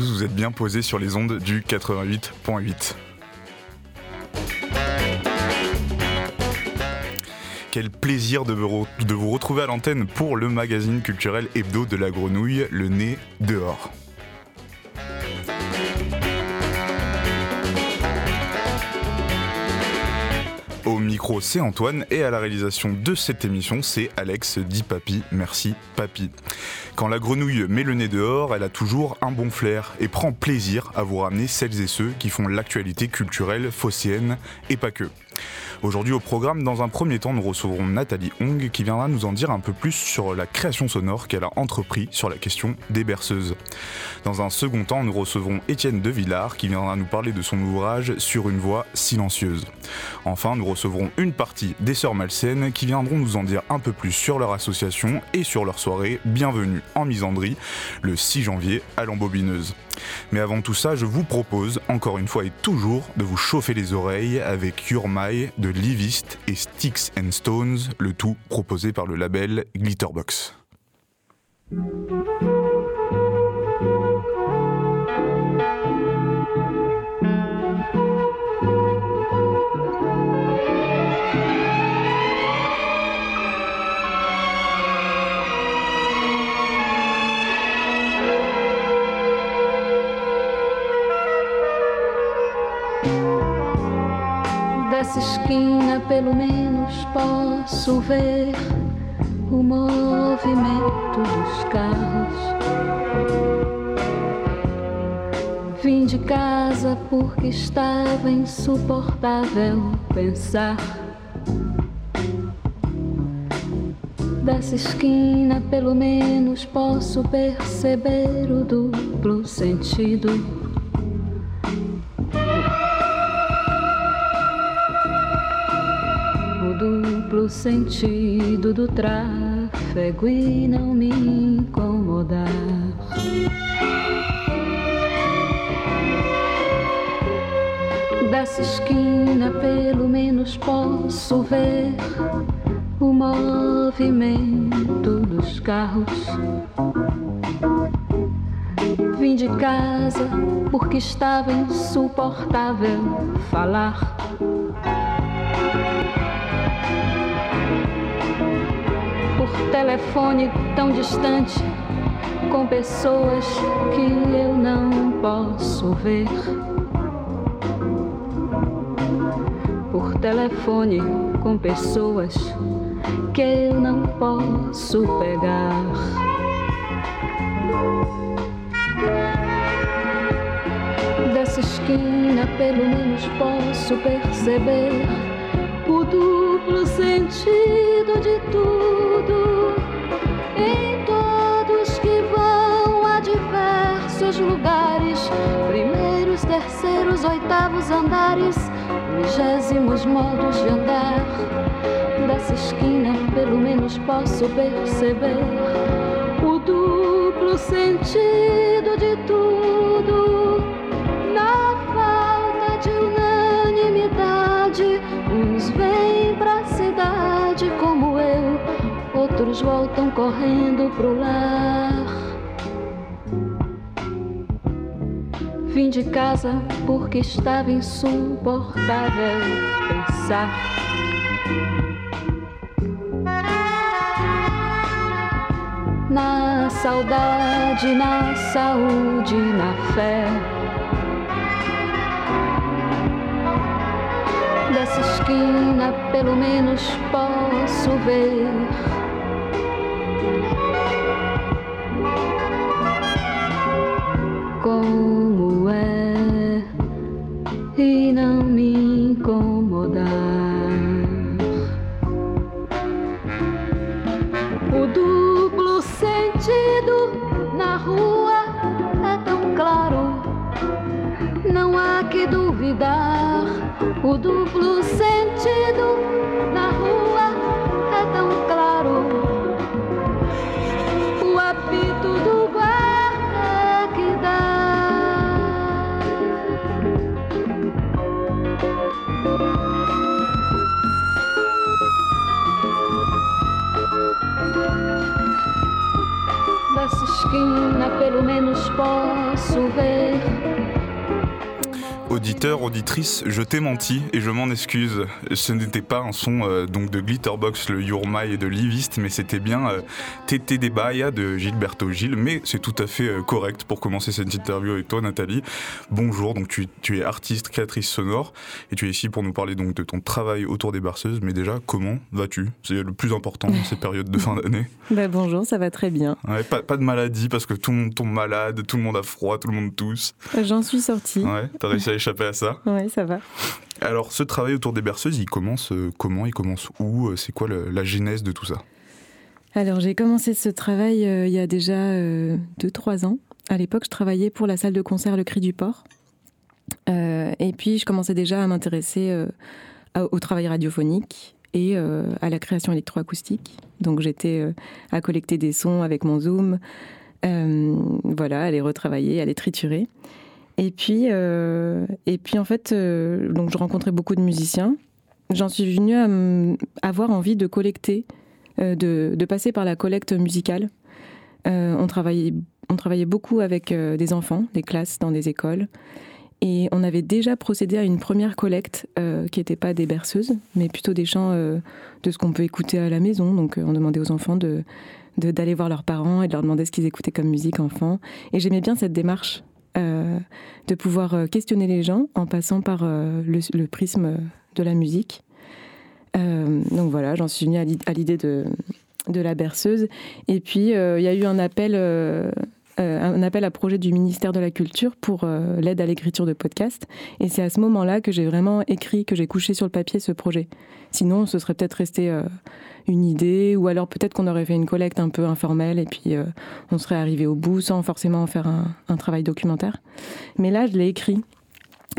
vous êtes bien posés sur les ondes du 88.8. Quel plaisir de vous retrouver à l'antenne pour le magazine culturel hebdo de la grenouille, le nez dehors. C'est Antoine et à la réalisation de cette émission, c'est Alex dit Papy. Merci Papy. Quand la grenouille met le nez dehors, elle a toujours un bon flair et prend plaisir à vous ramener celles et ceux qui font l'actualité culturelle phocéenne et pas que. Aujourd'hui au programme, dans un premier temps, nous recevrons Nathalie Hong qui viendra nous en dire un peu plus sur la création sonore qu'elle a entrepris sur la question des berceuses. Dans un second temps, nous recevrons Étienne De Villard qui viendra nous parler de son ouvrage Sur une voix silencieuse. Enfin, nous recevrons une partie des Sœurs Malsaines qui viendront nous en dire un peu plus sur leur association et sur leur soirée Bienvenue en Misandrie le 6 janvier à l'embobineuse. Mais avant tout ça, je vous propose, encore une fois et toujours, de vous chauffer les oreilles avec Your de Livist et Sticks and Stones, le tout proposé par le label Glitterbox. Posso ver o movimento dos carros. Vim de casa porque estava insuportável pensar. Dessa esquina, pelo menos, posso perceber o duplo sentido. Sentido do tráfego e não me incomodar. Dessa esquina, pelo menos, posso ver o movimento dos carros. Vim de casa porque estava insuportável falar. Telefone tão distante, com pessoas que eu não posso ver. Por telefone com pessoas que eu não posso pegar. Dessa esquina, pelo menos posso perceber o duplo sentido de tudo. Lugares, primeiros, terceiros, oitavos andares, vigésimos modos de andar. Dessa esquina, pelo menos posso perceber o duplo sentido de tudo. Na falta de unanimidade, uns vêm pra cidade como eu, outros voltam correndo pro lar. De casa porque estava insuportável pensar. Na saudade, na saúde, na fé. Dessa esquina, pelo menos posso ver. E não me incomodar. O duplo sentido na rua é tão claro, não há que duvidar. O duplo sentido posso ver. Auditeur, auditrice, je t'ai menti et je m'en excuse. Ce n'était pas un son euh, donc de Glitterbox, le Yourma et de Livist, mais c'était bien euh, Tété des de Gilberto Gil. Mais c'est tout à fait euh, correct pour commencer cette interview avec toi, Nathalie. Bonjour, donc tu, tu, es artiste, créatrice sonore et tu es ici pour nous parler donc de ton travail autour des berceuses. Mais déjà, comment vas-tu? C'est le plus important dans ces périodes de fin d'année. Bah bonjour, ça va très bien. Ouais, pas, pas, de maladie parce que tout le monde tombe malade, tout le monde a froid, tout le monde tousse. J'en suis sortie. Ouais, t'as réussi à échapper à ça Oui, ça va. Alors, ce travail autour des berceuses, il commence euh, comment Il commence où euh, C'est quoi le, la genèse de tout ça? Alors, j'ai commencé ce travail euh, il y a déjà 2-3 ans. À l'époque, je travaillais pour la salle de concert Le Cri du Port. et puis, je commençais déjà à m'intéresser au travail radiophonique et à la création électroacoustique. Donc, j'étais à collecter des sons avec mon Zoom, voilà, à les retravailler, à les triturer. Et puis, euh, et puis en fait, euh, donc je rencontrais beaucoup de musiciens. J'en suis venue à avoir envie de collecter, euh, de, de, passer par la collecte musicale. On, travaillait, on travaillait beaucoup avec des enfants, des classes dans des écoles. Et on avait déjà procédé à une première collecte qui n'était pas des berceuses, mais plutôt des chants de ce qu'on peut écouter à la maison. Donc on demandait aux enfants de d'aller voir leurs parents et de leur demander ce qu'ils écoutaient comme musique enfant. Et j'aimais bien cette démarche euh, de pouvoir euh, questionner les gens en passant par euh, le, prisme de la musique. donc voilà, j'en suis venue à l'idée de, la berceuse. Et puis, il y a eu un appel, un appel à projet du ministère de la Culture pour l'aide à l'écriture de podcasts. Et c'est à ce moment-là que j'ai vraiment écrit, que j'ai couché sur le papier ce projet. Sinon, ce serait peut-être resté une idée, ou alors peut-être qu'on aurait fait une collecte un peu informelle et puis euh, on serait arrivé au bout sans forcément faire un, un travail documentaire. Mais là, je l'ai écrit.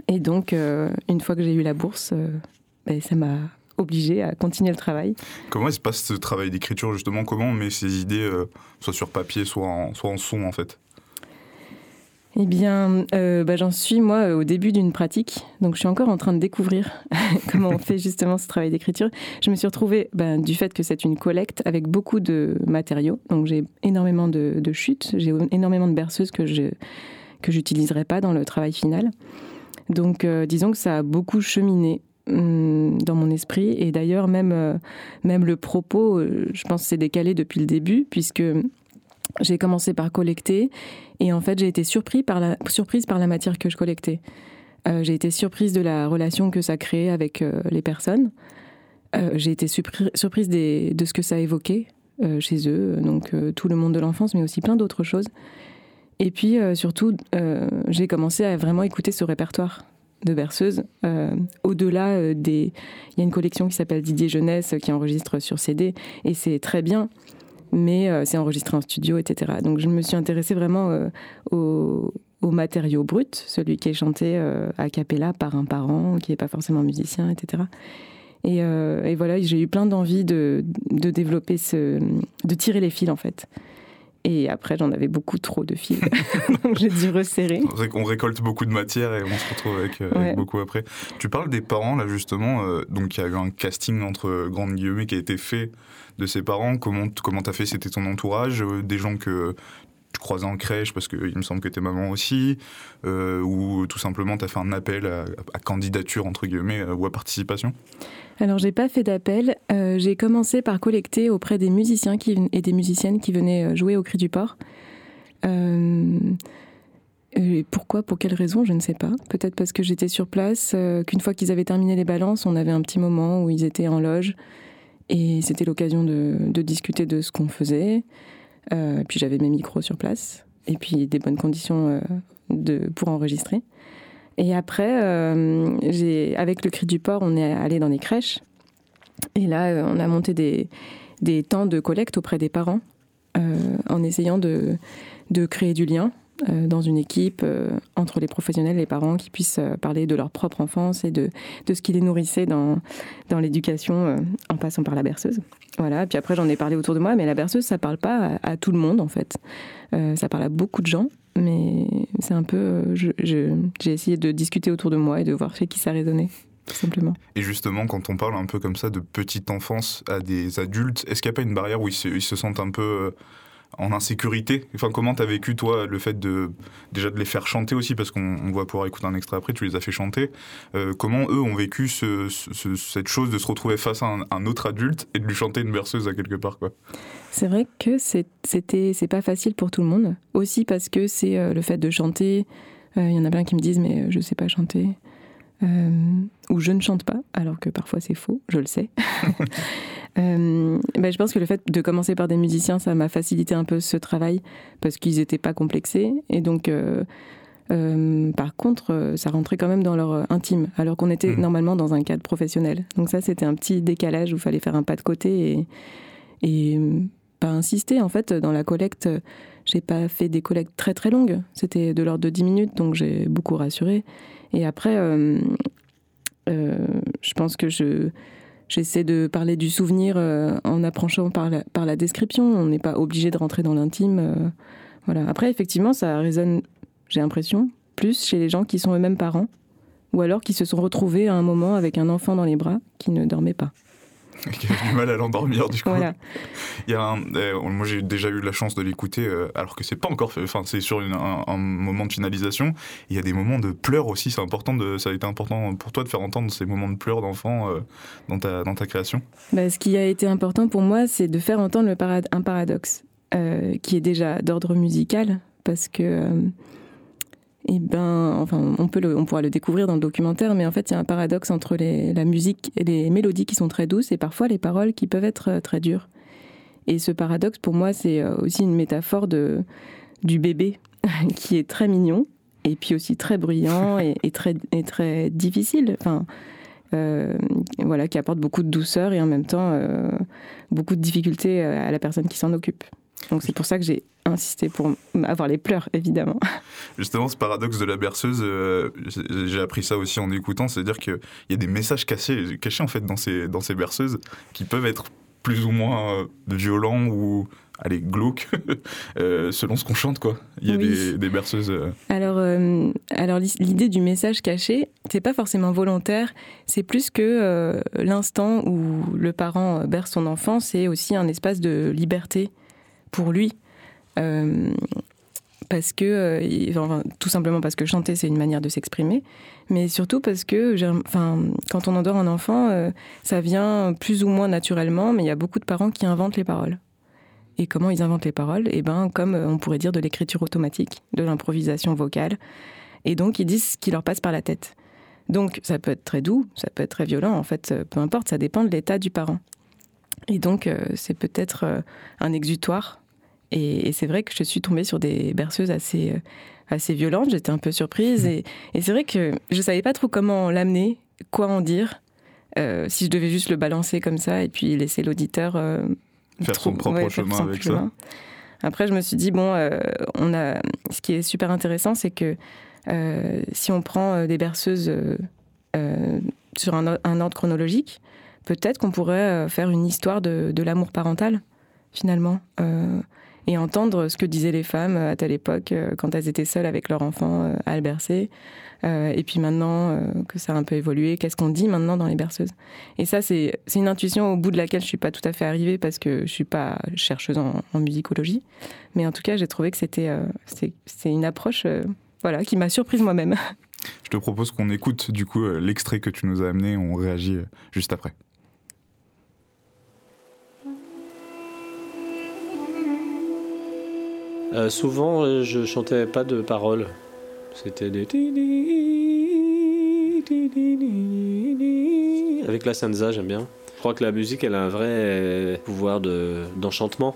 Et donc, euh, une fois que j'ai eu la bourse, euh, ben, ça m'a obligé à continuer le travail. Comment se passe ce travail d'écriture justement? Comment on met ces idées euh, soit sur papier, soit en, soit en son en fait? Eh bien, euh, bah, j'en suis moi au début d'une pratique, donc je suis encore en train de découvrir comment on fait justement ce travail d'écriture. Je me suis retrouvée bah, du fait que c'est une collecte avec beaucoup de matériaux, donc j'ai énormément de, de chutes, j'ai énormément de berceuses que je que j'utiliserai pas dans le travail final. Donc, euh, disons que ça a beaucoup cheminé dans mon esprit et d'ailleurs même euh, même le propos, euh, je pense c'est décalé depuis le début puisque j'ai commencé par collecter et en fait j'ai été surpris par la, surprise par la matière que je collectais. Euh, j'ai été surprise de la relation que ça créait avec les personnes. J'ai été surprise de ce que ça évoquait chez eux, donc tout le monde de l'enfance, mais aussi plein d'autres choses. Et puis surtout, j'ai commencé à vraiment écouter ce répertoire de berceuses. Au-delà des... Il y a une collection qui s'appelle Didier Jeunesse qui enregistre sur CD, et c'est très bien mais euh, c'est enregistré en studio, etc. Donc je me suis intéressée vraiment euh, au, au, matériau brut, celui qui est chanté euh, a cappella par un parent qui n'est pas forcément musicien, etc. Et, euh, et voilà, j'ai eu plein d'envie de, de développer ce, de tirer les fils en fait. Et après, j'en avais beaucoup trop de fils. Donc j'ai dû resserrer. On récolte beaucoup de matière et on se retrouve avec, euh, ouais. avec beaucoup après. Tu parles des parents, là, justement. Euh, donc il y a eu un casting entre grandes guillemets qui a été fait de ses parents. Comment comment t'as fait? C'était ton entourage euh, Des gens que tu croisais en crèche parce qu'il me semble que t'es maman aussi euh, Ou tout simplement t'as fait un appel à, candidature, entre guillemets, ou à participation? Alors j'ai pas fait d'appel, euh, j'ai commencé par collecter auprès des musiciens et des musiciennes qui venaient euh, jouer au Cri du Port. Euh, pourquoi, pour quelle raison, je ne sais pas. Peut-être parce que j'étais sur place, euh, qu'une fois qu'ils avaient terminé les balances, on avait un petit moment où ils étaient en loge et c'était l'occasion de, discuter de ce qu'on faisait. Euh, puis j'avais mes micros sur place et puis des bonnes conditions euh, de, pour enregistrer. Et après, euh, avec le cri du port, on est allé dans les crèches. Et là, on a monté des, des temps de collecte auprès des parents en essayant de, créer du lien dans une équipe euh, entre les professionnels les parents qui puissent euh, parler de leur propre enfance et de, de ce qui les nourrissait dans, dans l'éducation euh, en passant par la berceuse. Voilà. Puis après, j'en ai parlé autour de moi, mais la berceuse, ça parle pas à, tout le monde en fait. Euh, ça parle à beaucoup de gens mais c'est un peu. Euh, j'ai essayé de discuter autour de moi et de voir chez qui ça résonnait. Tout simplement. Et justement, quand on parle un peu comme ça de petite enfance à des adultes, est-ce qu'il n'y a pas une barrière où ils se sentent un peu en insécurité. Enfin, comment t'as vécu toi le fait de déjà de les faire chanter aussi parce qu'on on va pouvoir écouter un extrait après. Tu les as fait chanter. Euh, comment eux ont vécu ce, ce- cette chose de se retrouver face à un, un autre adulte et de lui chanter une berceuse à quelque part quoi? C'est vrai que c'était c'est pas facile pour tout le monde. Aussi parce que c'est euh, le fait de chanter. Euh, Il y en a plein qui me disent mais je sais pas chanter. Euh, ou je ne chante pas, alors que parfois c'est faux, je le sais. Euh, ben, je pense que le fait de commencer par des musiciens, ça m'a facilité un peu ce travail parce qu'ils n'étaient pas complexés. Et donc, euh, euh, par contre, ça rentrait quand même dans leur intime, alors qu'on était Mhm. normalement dans un cadre professionnel. Donc ça, c'était un petit décalage où il fallait faire un pas de côté et, et pas insister. En fait, dans la collecte, j'ai pas fait des collectes très très longues. C'était de l'ordre de 10 minutes, donc j'ai beaucoup rassuré. Et après, je pense que je j'essaie de parler du souvenir euh, en approchant par la, description. On n'est pas obligé de rentrer dans l'intime. euh, voilà. Après, effectivement, ça résonne, j'ai l'impression, plus chez les gens qui sont eux-mêmes parents, ou alors qui se sont retrouvés à un moment avec un enfant dans les bras qui ne dormait pas. Qui a du mal à l'endormir du coup. Voilà. Il y a un- euh, moi j'ai déjà eu la chance de l'écouter euh, alors que c'est pas encore. Enfin c'est sur une- un, un moment de finalisation. Il y a des moments de pleurs aussi. C'est important de. Ça a été important pour toi de faire entendre ces moments de pleurs d'enfants euh, dans ta dans ta création. Bah, ce qui a été important pour moi, c'est de faire entendre le parad- un paradoxe qui est déjà d'ordre musical, parce que, euh, eh ben, enfin, on peut le, on pourra le découvrir dans le documentaire, mais en fait, il y a un paradoxe entre la musique et les mélodies qui sont très douces et parfois les paroles qui peuvent être euh, très dures. Et ce paradoxe, pour moi, c'est euh, aussi une métaphore de du bébé qui est très mignon et puis aussi très bruyant et, et très et très difficile. Enfin. euh, voilà, qui apporte beaucoup de douceur et en même temps beaucoup de difficultés à la personne qui s'en occupe. Donc c'est pour ça que j'ai insisté pour avoir les pleurs, évidemment. Justement, ce paradoxe de la berceuse, euh, j'ai- appris ça aussi en écoutant, c'est-à-dire qu'il y a des messages cachés, cachés en fait dans ces, dans ces berceuses qui peuvent être plus ou moins euh, violents ou allez glauques euh, selon ce qu'on chante quoi. Il y a Oui. des, des berceuses. euh, Alors, euh, alors l'idée du message caché, c'est pas forcément volontaire, c'est plus que l'instant où le parent berce son enfant, c'est aussi un espace de liberté pour lui. Euh, parce que, euh, tout simplement parce que chanter, c'est une manière de s'exprimer, mais surtout parce que, quand on endort un enfant, euh, ça vient plus ou moins naturellement, mais il y a beaucoup de parents qui inventent les paroles. Et comment ils inventent les paroles? Eh ben, comme on pourrait dire de l'écriture automatique, de l'improvisation vocale. Et donc, ils disent ce qui leur passe par la tête. Donc, ça peut être très doux, ça peut être très violent. En fait, peu importe, ça dépend de l'état du parent. Et donc, c'est peut-être un exutoire. Et, et c'est vrai que je suis tombée sur des berceuses assez, euh, assez violentes. J'étais un peu surprise. Et, et c'est vrai que je savais pas trop comment l'amener, quoi en dire. euh, si je devais juste le balancer comme ça et puis laisser l'auditeur euh, Faire son propre chemin son avec ça. Après, je me suis dit, bon, on a... ce qui est super intéressant, c'est que si on prend des berceuses sur un, ordre chronologique, peut-être qu'on pourrait faire une histoire de, de l'amour parental, finalement, euh, et entendre ce que disaient les femmes euh, à telle époque, euh, quand elles étaient seules avec leur enfant euh, à le bercer. Et puis maintenant que ça a un peu évolué, qu'est-ce qu'on dit maintenant dans les berceuses Et ça, c'est une intuition au bout de laquelle je suis pas tout à fait arrivée parce que je suis pas chercheuse en, musicologie. Mais en tout cas, j'ai trouvé que c'était une approche voilà, qui m'a surprise moi-même. Je te propose qu'on écoute du coup l'extrait que tu nous as amené, on réagit juste après. Euh, souvent, euh, je chantais pas de paroles. C'était des. Avec la sansa, j'aime bien. Je crois que la musique, elle a un vrai euh, pouvoir de- d'enchantement.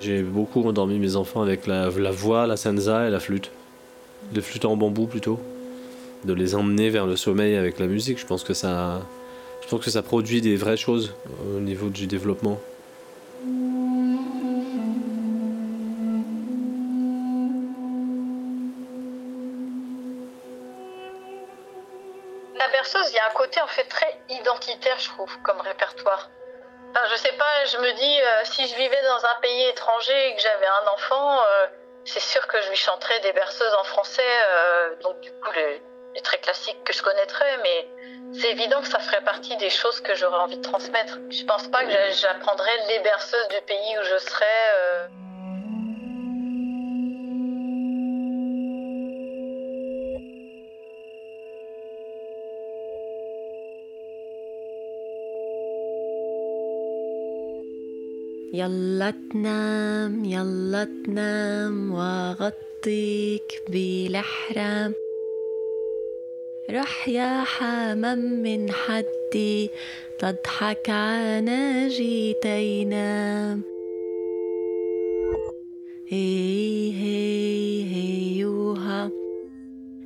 J'ai beaucoup endormi mes enfants avec la, la voix, la sansa et la flûte. De flûte en bambou plutôt. De les emmener vers le sommeil avec la musique, je pense que ça, je pense que ça produit des vraies choses au niveau du développement. La berceuse, il y a un côté en fait très identitaire, je trouve, comme répertoire. Enfin, je sais pas, je me dis, euh, si je vivais dans un pays étranger et que j'avais un enfant, euh, c'est sûr que je lui chanterais des berceuses en français, euh, donc du coup les, les très classiques que je connaîtrais, mais c'est évident que ça ferait partie des choses que j'aurais envie de transmettre. Je pense pas que j'apprendrais les berceuses du pays où je serais. Euh... يلا تنام يلا تنام وغطيك بالحرام رح يا حمام من حدي تضحك عناجي تينام هي هي هيوها.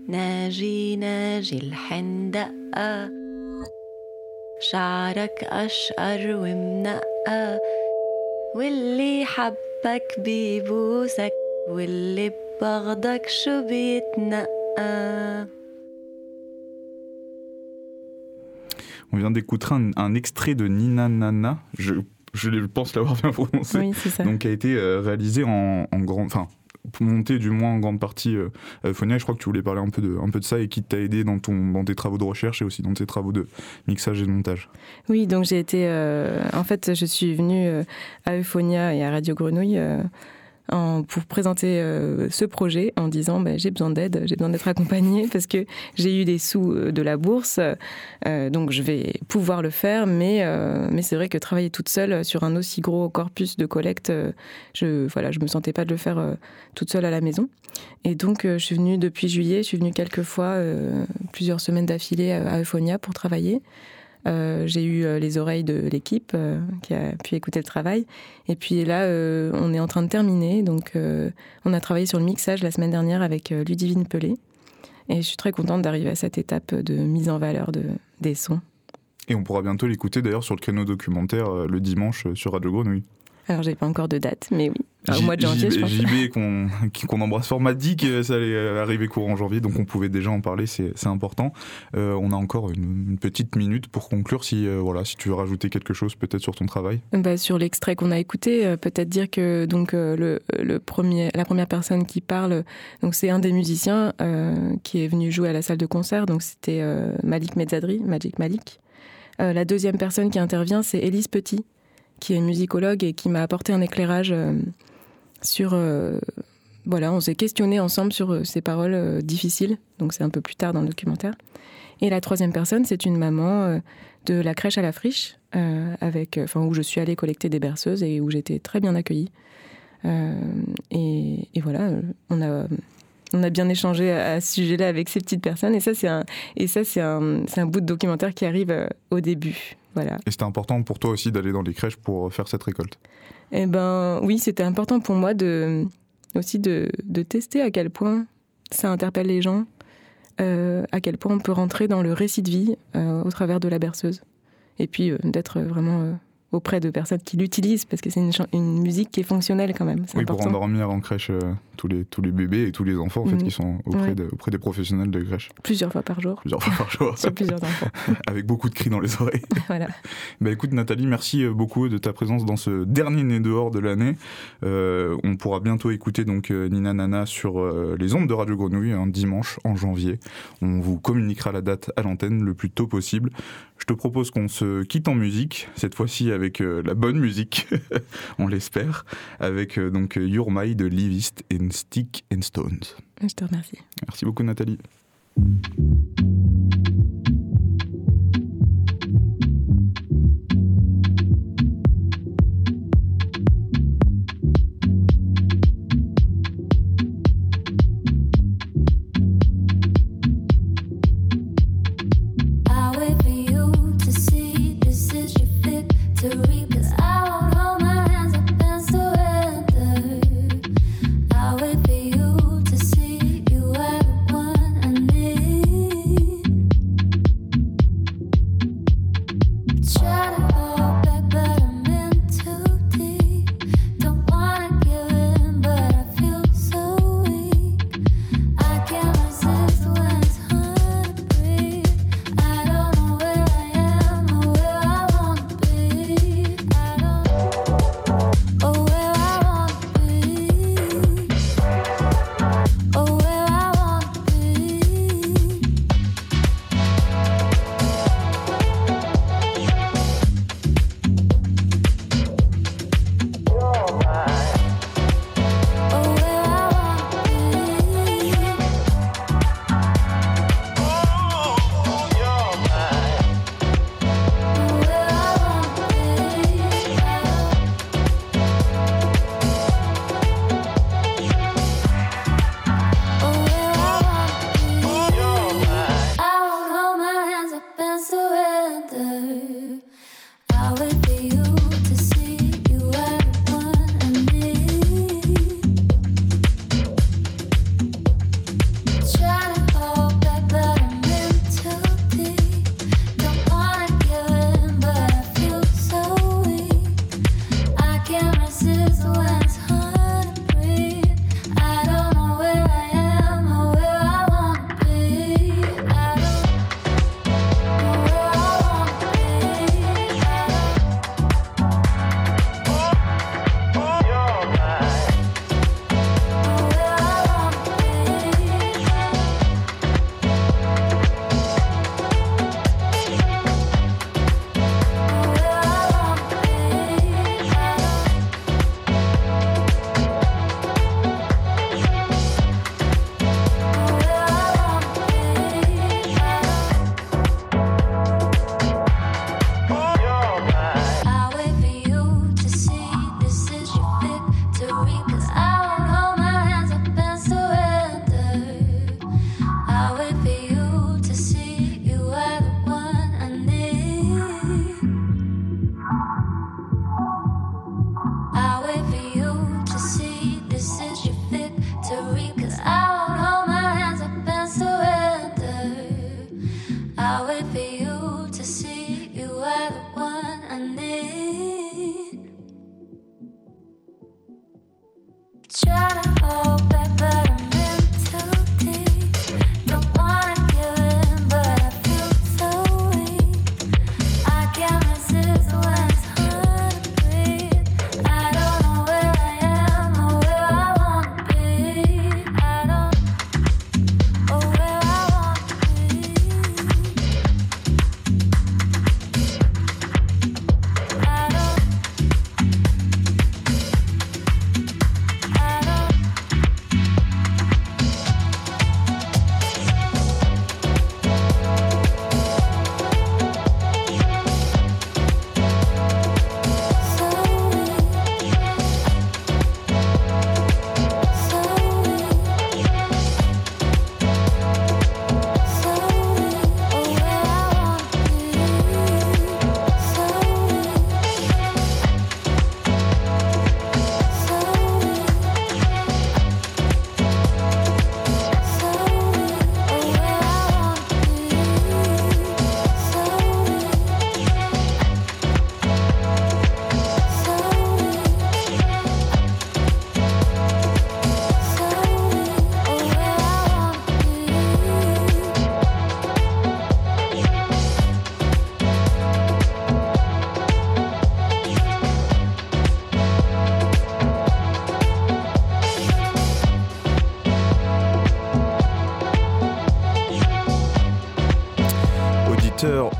ناجي ناجي الحندقة. شعرك أشقر ومنقى واللي حبك بيبوسك واللي ببغضك شو بيتنقى. On vient d'écouter un, un, extrait de Nina Nana, je, je pense l'avoir bien prononcé, oui, ça. donc qui a été euh, réalisé en, en grand, enfin monté du moins en grande partie euh, Fonia. Je crois que tu voulais parler un peu de, un peu de ça et qui t'a aidé dans, ton, dans tes travaux de recherche et aussi dans tes travaux de mixage et de montage. Oui, donc j'ai été. Euh, en fait, je suis venue euh, à Euphonia et à Radio Grenouille. Pour présenter euh, ce projet en disant bah, j'ai besoin d'aide, j'ai besoin d'être accompagnée parce que j'ai eu des sous euh, de la bourse, euh, donc je vais pouvoir le faire, mais, mais c'est vrai que travailler toute seule sur un aussi gros corpus de collecte, je voilà, je me sentais pas de le faire toute seule à la maison. Et donc je suis venue depuis juillet, je suis venue quelques fois, plusieurs semaines d'affilée à Euphonia pour travailler. Euh, j'ai eu euh, les oreilles de l'équipe euh, qui a pu écouter le travail. Et puis là, euh, on est en train de terminer. Donc, on a travaillé sur le mixage la semaine dernière avec Ludivine Pelé. Et je suis très contente d'arriver à cette étape de mise en valeur de, des sons. Et on pourra bientôt l'écouter d'ailleurs sur le créneau documentaire le dimanche sur Radio Grenouille. Alors, j'ai pas encore de date, mais oui. Au mois de janvier, JB. JB qu'on qu embrasse fort m'a dit que ça allait arriver courant janvier, donc on pouvait déjà en parler, c'est important. Euh, on a encore une, une, petite minute pour conclure. Si euh, voilà, si tu veux rajouter quelque chose, peut-être sur ton travail. Bah, sur l'extrait qu'on a écouté, euh, peut-être dire que donc euh, le, le, premier, la première personne qui parle, c'est un des musiciens euh, qui est venu jouer à la salle de concert. Donc c'était euh, Malik Medzadri, Magic Malik. la deuxième personne qui intervient, c'est Élise Petit qui est musicologue et qui m'a apporté un éclairage euh, sur. Euh, voilà, on s'est questionné ensemble sur euh, ces paroles euh, difficiles, donc c'est un peu plus tard dans le documentaire. Et la troisième personne, c'est une maman de la crèche à la friche, avec, où je suis allée collecter des berceuses et où j'étais très bien accueillie. Et, voilà, on a, on a bien échangé à, ce sujet-là avec ces petites personnes. Et ça, c'est un, un, un bout de documentaire qui arrive au début. Voilà. Et c'était important pour toi aussi d'aller dans les crèches pour faire cette récolte? Eh ben oui, c'était important pour moi de, aussi de, de, tester à quel point ça interpelle les gens, euh, à quel point on peut rentrer dans le récit de vie euh, au travers de la berceuse. Et puis euh, d'être vraiment auprès de personnes qui l'utilisent parce que c'est une, une, musique qui est fonctionnelle quand même. Oui, important. pour endormir en crèche euh, tous, les, tous les bébés et tous les enfants en fait, mmh. qui sont auprès, ouais. de, auprès des professionnels de crèche. Plusieurs fois par jour. Plusieurs fois par jour. Sur plusieurs enfants. Avec beaucoup de cris dans les oreilles. voilà. Bah, écoute Nathalie, merci beaucoup de ta présence dans ce dernier Né dehors de l'année. Euh, on pourra bientôt écouter donc euh, Nina Nana sur euh, les ondes de Radio Grenouille un dimanche en janvier. On vous communiquera la date à l'antenne le plus tôt possible. Je te propose qu'on se quitte en musique, cette fois-ci avec euh, la bonne musique, on l'espère, avec euh, donc Your My de Livist and Stick and Stones. Je te remercie. Merci beaucoup Nathalie.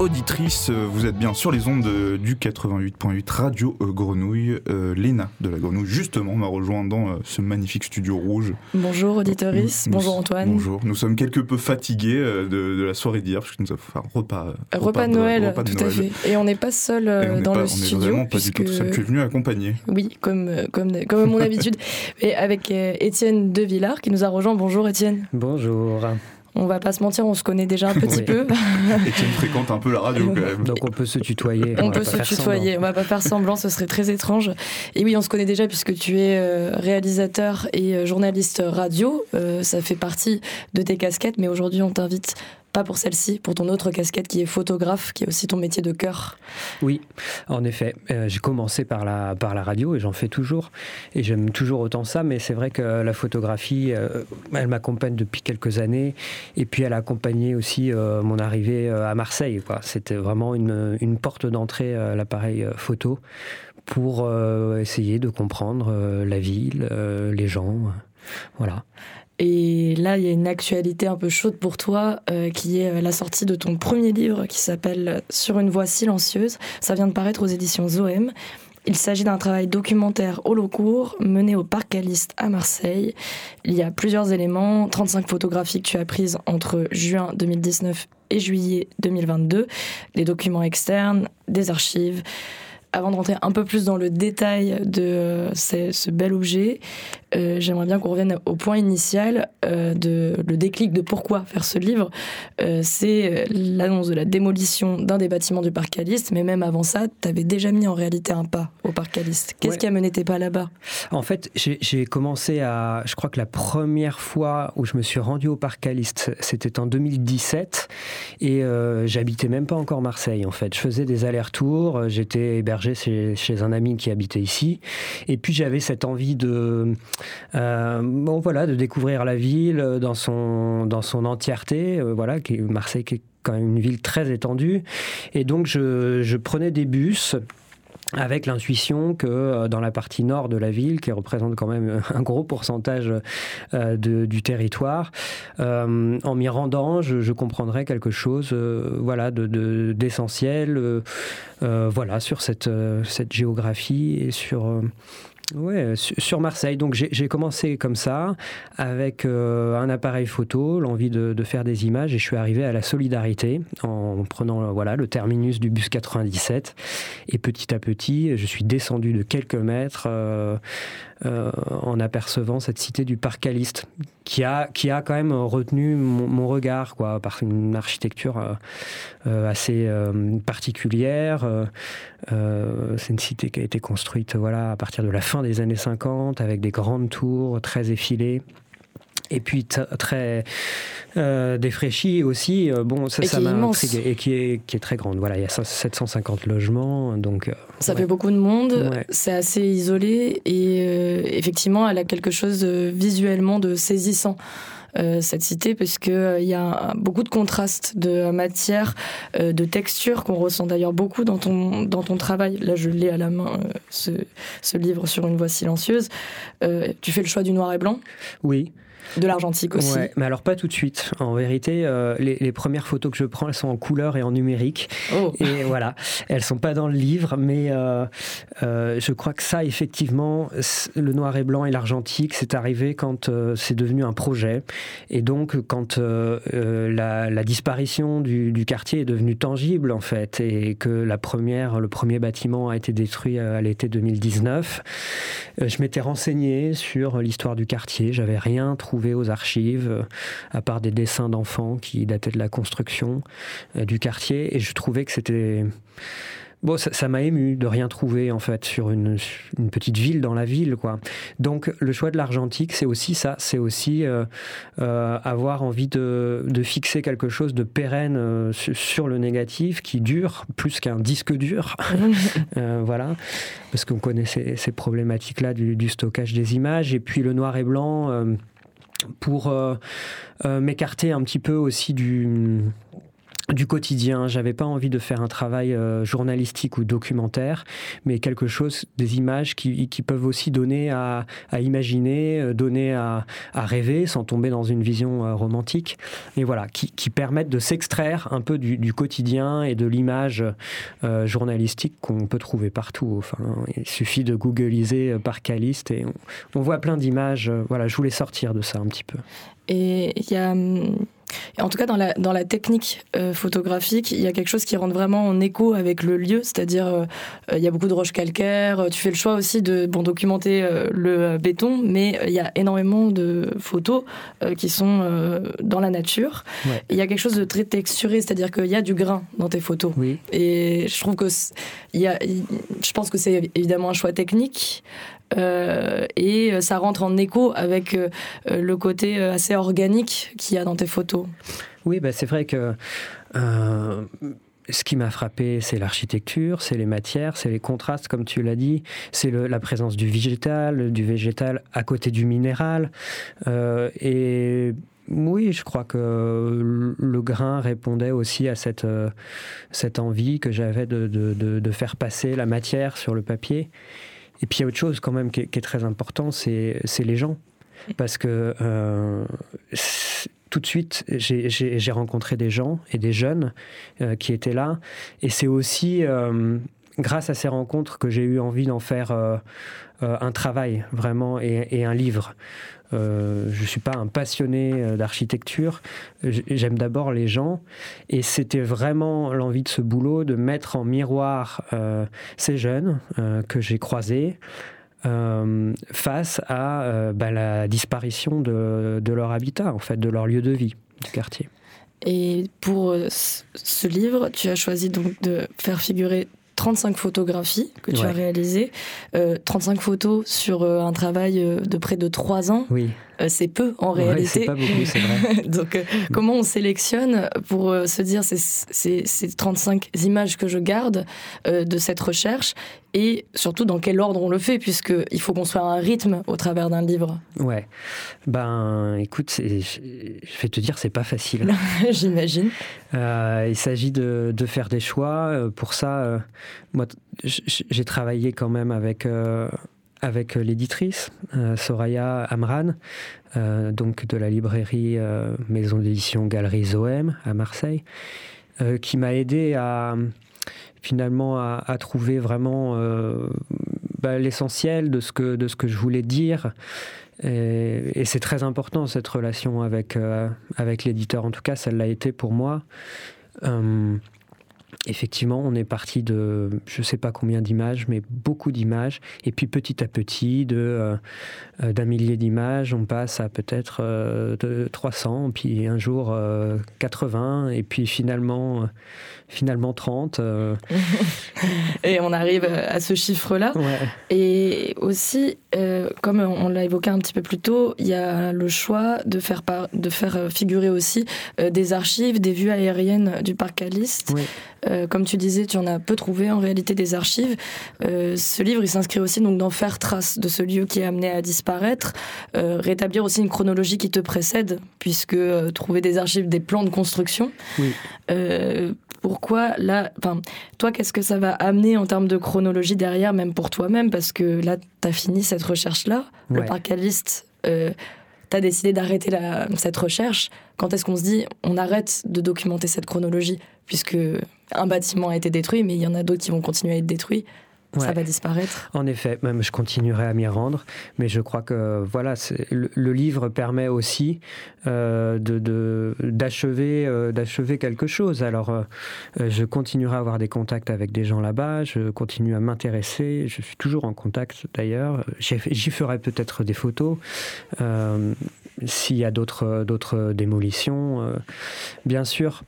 Auditrice, euh, vous êtes bien sur les ondes du 88.8 Radio euh, Grenouille. Euh, Léna de la Grenouille, justement, m'a rejoint dans ce magnifique studio rouge. Bonjour auditoris, bonjour Antoine. Bonjour, nous sommes quelque peu fatigués de, la soirée d'hier, parce que nous avons fait un repas. Repas, de Noël, tout à fait. Et on n'est pas seul dans le studio. On n'est vraiment pas du tout seul, tu es venu accompagner. Oui, comme, comme, comme mon habitude. Et avec Étienne De Villard qui nous a rejoint. Bonjour Étienne. Bonjour. On va pas se mentir, on se connaît déjà un petit peu. Et tu fréquente un peu la radio quand même. Donc on peut se tutoyer. On, peut se tutoyer, on va pas faire semblant, ce serait très étrange. Et oui, on se connaît déjà puisque tu es euh, réalisateur et euh, journaliste radio. Euh, ça fait partie de tes casquettes, mais aujourd'hui on t'invite pas pour celle-ci, pour ton autre casquette qui est photographe, qui est aussi ton métier de cœur. Oui, en effet. Euh, j'ai commencé par la, par la radio et j'en fais toujours. Et j'aime toujours autant ça, mais c'est vrai que la photographie, euh, elle m'accompagne depuis quelques années. Et puis elle a accompagné aussi euh, mon arrivée à Marseille. C'était vraiment une, une porte d'entrée à l'appareil photo pour essayer de comprendre la ville, les gens. Voilà. Et là, il y a une actualité un peu chaude pour toi, euh, qui est euh, la sortie de ton premier livre qui s'appelle Sur une voix silencieuse. Ça vient de paraître aux éditions Zoem. Il s'agit d'un travail documentaire au mené au Parc Caliste à Marseille. Il y a plusieurs éléments, 35 photographies que tu as prises entre juin 2019 et juillet 2022, des documents externes, des archives, avant de rentrer un peu plus dans le détail de euh, ce, bel objet, euh, j'aimerais bien qu'on revienne au point initial euh, de le déclic de pourquoi faire ce livre. c'est l'annonce de la démolition d'un des bâtiments du parc Caliste, mais même avant ça, tu avais déjà mis en réalité un pas au parc Caliste. Qu'est-ce qui a mené tes pas là-bas? En fait, j'ai commencé à. Je crois que la première fois où je me suis rendu au parc Caliste, c'était en 2017, et j'habitais même pas encore Marseille. En fait, je faisais des allers-retours, j'étais hébergé chez, un ami qui habitait ici. Et puis j'avais cette envie de, bon voilà, de découvrir la ville dans son dans son entièreté. voilà, qui Marseille qui est quand même une ville très étendue. Et donc je, je prenais des bus avec l'intuition que euh, dans la partie nord de la ville, qui représente quand même un gros pourcentage euh, du territoire, euh, en m'y rendant, je, comprendrais quelque chose voilà, d'essentiel de, voilà, sur cette, cette géographie et sur Ouais, sur Marseille. Donc j'ai commencé comme ça, avec euh, un appareil photo, l'envie de, faire des images, et je suis arrivé à la solidarité en prenant voilà le terminus du bus 97. Et petit à petit, je suis descendu de quelques mètres. Euh, euh, en apercevant cette cité du Parc Caliste, qui a, quand même retenu mon, regard, quoi, par une architecture euh, euh, assez particulière. c'est une cité qui a été construite voilà, à partir de la fin des années 50, avec des grandes tours très effilées et puis très euh, défraîchie aussi. Euh, bon, ça, ça m'a intrigué et qui est, qui est très grande. Voilà, il y a 750 logements, donc. Euh, ça fait beaucoup de monde. C'est assez isolé et effectivement, elle a quelque chose visuellement de saisissant. cette cité parce que il y a beaucoup de contrastes de matière, de texture qu'on ressent d'ailleurs beaucoup dans ton dans ton travail. Là, je l'ai à la main ce, ce, livre sur une voix silencieuse. tu fais le choix du noir et blanc? Oui de l'argentique aussi. mais alors pas tout de suite. En vérité, euh, les, premières photos que je prends, elles sont en couleur et en numérique. Oh. Et voilà, elles sont pas dans le livre, mais euh, euh, je crois que ça, effectivement, le noir et blanc et l'argentique, c'est arrivé quand c'est devenu un projet. Et donc, quand la, disparition du, quartier est devenue tangible, en fait, et que la première, le premier bâtiment a été détruit à l'été 2019, je m'étais renseigné sur l'histoire du quartier. J'avais rien trouvé aux archives, euh, à part des dessins d'enfants qui dataient de la construction euh, du quartier. Et je trouvais que c'était... Bon, ça m'a ému de rien trouver en fait sur une, petite ville dans la ville, quoi. Donc le choix de l'argentique, c'est aussi ça, c'est aussi euh, avoir envie de, fixer quelque chose de pérenne sur le négatif qui dure plus qu'un disque dur, voilà, parce qu'on connaît ces, problématiques-là du, du, stockage des images et puis le noir et blanc pour euh, euh, m'écarter un petit peu aussi du du quotidien. J'avais pas envie de faire un travail euh, journalistique ou documentaire, mais quelque chose, des images qui, peuvent aussi donner à, imaginer, donner à, rêver sans tomber dans une vision romantique. Et voilà, qui, permettent de s'extraire un peu du, quotidien et de l'image journalistique qu'on peut trouver partout. Enfin, il suffit de googliser par Caliste et on, on voit plein d'images. voilà, je voulais sortir de ça un petit peu. Et il y a en tout cas, dans la, dans la technique euh, photographique, il y a quelque chose qui rentre vraiment en écho avec le lieu, c'est-à-dire euh, il y a beaucoup de roches calcaires, tu fais le choix aussi de bon, documenter euh, le béton, mais il y a énormément de photos qui sont dans la nature. Il y a quelque chose de très texturé, c'est-à-dire qu'il y a du grain dans tes photos. Et je trouve que il y a, je pense que c'est évidemment un choix technique, euh, et euh, ça rentre en écho avec euh, le côté assez organique qu'il y a dans tes photos. Oui, bah c'est vrai que ce qui m'a frappé, c'est l'architecture, c'est les matières, c'est les contrastes, comme tu l'as dit, c'est la présence du végétal, du végétal à côté du minéral. et oui, je crois que le grain répondait aussi à cette, envie que j'avais de, faire passer la matière sur le papier. Et puis il y a autre chose quand même qui est, très important, c'est les gens. Parce que euh, tout de suite, j'ai rencontré des gens et des jeunes euh, qui étaient là. Et c'est aussi euh, grâce à ces rencontres que j'ai eu envie d'en faire un travail vraiment et un livre. Euh, je ne suis pas un passionné euh, d'architecture. J'aime d'abord les gens. Et c'était vraiment l'envie de ce boulot de mettre en miroir euh, ces jeunes que j'ai croisés. face à bah, la disparition de, de, leur habitat, en fait, de leur lieu de vie, du quartier. Et pour ce livre, tu as choisi donc de faire figurer 35 photographies que tu as réalisées, 35 photos sur un travail de près de 3 ans. Oui. Euh, c'est peu en Ouais, réalité. c'est pas beaucoup, c'est vrai. Donc, euh, comment on sélectionne pour euh, se dire ces 35 images que je garde de cette recherche et surtout dans quel ordre on le fait, puisqu'il faut construire un rythme au travers d'un livre, Ouais. Ben, écoute, je vais te dire, c'est pas facile. j'imagine. Euh, il s'agit de, de faire des choix. Pour ça, euh, moi, j'ai travaillé quand même avec, euh, avec l'éditrice, euh, Soraya Amran, euh, donc de la librairie euh, Maison d'édition Galerie Zoem à Marseille, qui m'a aidé à finalement à, trouver vraiment bah, l'essentiel de, ce que- de ce que je voulais dire. Et, c'est très important cette relation avec, avec l'éditeur. En tout cas, ça l'a été pour moi. Effectivement, on est parti de je ne sais pas combien d'images, mais beaucoup d'images. Et puis petit à petit, de, euh, euh, d'un millier d'images, on passe à peut-être euh, de 300, puis un jour euh, 80, et puis finalement, euh, finalement 30. euh, Et on arrive à ce chiffre-là. ouais. Et aussi, euh, comme on l'a évoqué un petit peu plus tôt, il y a le choix de faire, par- de faire euh, figurer aussi euh, des archives, des vues aériennes du parc Caliste. Oui. Euh, comme tu disais, tu en as peu trouvé en réalité des archives. Euh, ce livre, il s'inscrit aussi donc dans faire trace de ce lieu qui est amené à disparaître, euh, rétablir aussi une chronologie qui te précède, puisque trouver des archives, des plans de construction. Oui. Pourquoi là, enfin, toi, qu'est-ce que ça va amener en termes de chronologie derrière, même pour toi-même, parce que là, tu as fini cette recherche-là, le Ouais. parc Caliste. Euh, tu as décidé d'arrêter cette recherche. Quand est-ce qu'on se dit on arrête de documenter cette chronologie? Puisque un bâtiment a été détruit, mais il y en a d'autres qui vont continuer à être détruits. Ça va disparaître. En effet, même je continuerai à m'y rendre, mais je crois que voilà, le, le livre permet aussi euh, de- de- d'achever euh, d'achever quelque chose. Alors, euh, je continuerai à avoir des contacts avec des gens là-bas, je continue à m'intéresser, je suis toujours en contact d'ailleurs. J'y ferai peut-être des photos. S'il y a d'autres démolitions, bien sûr.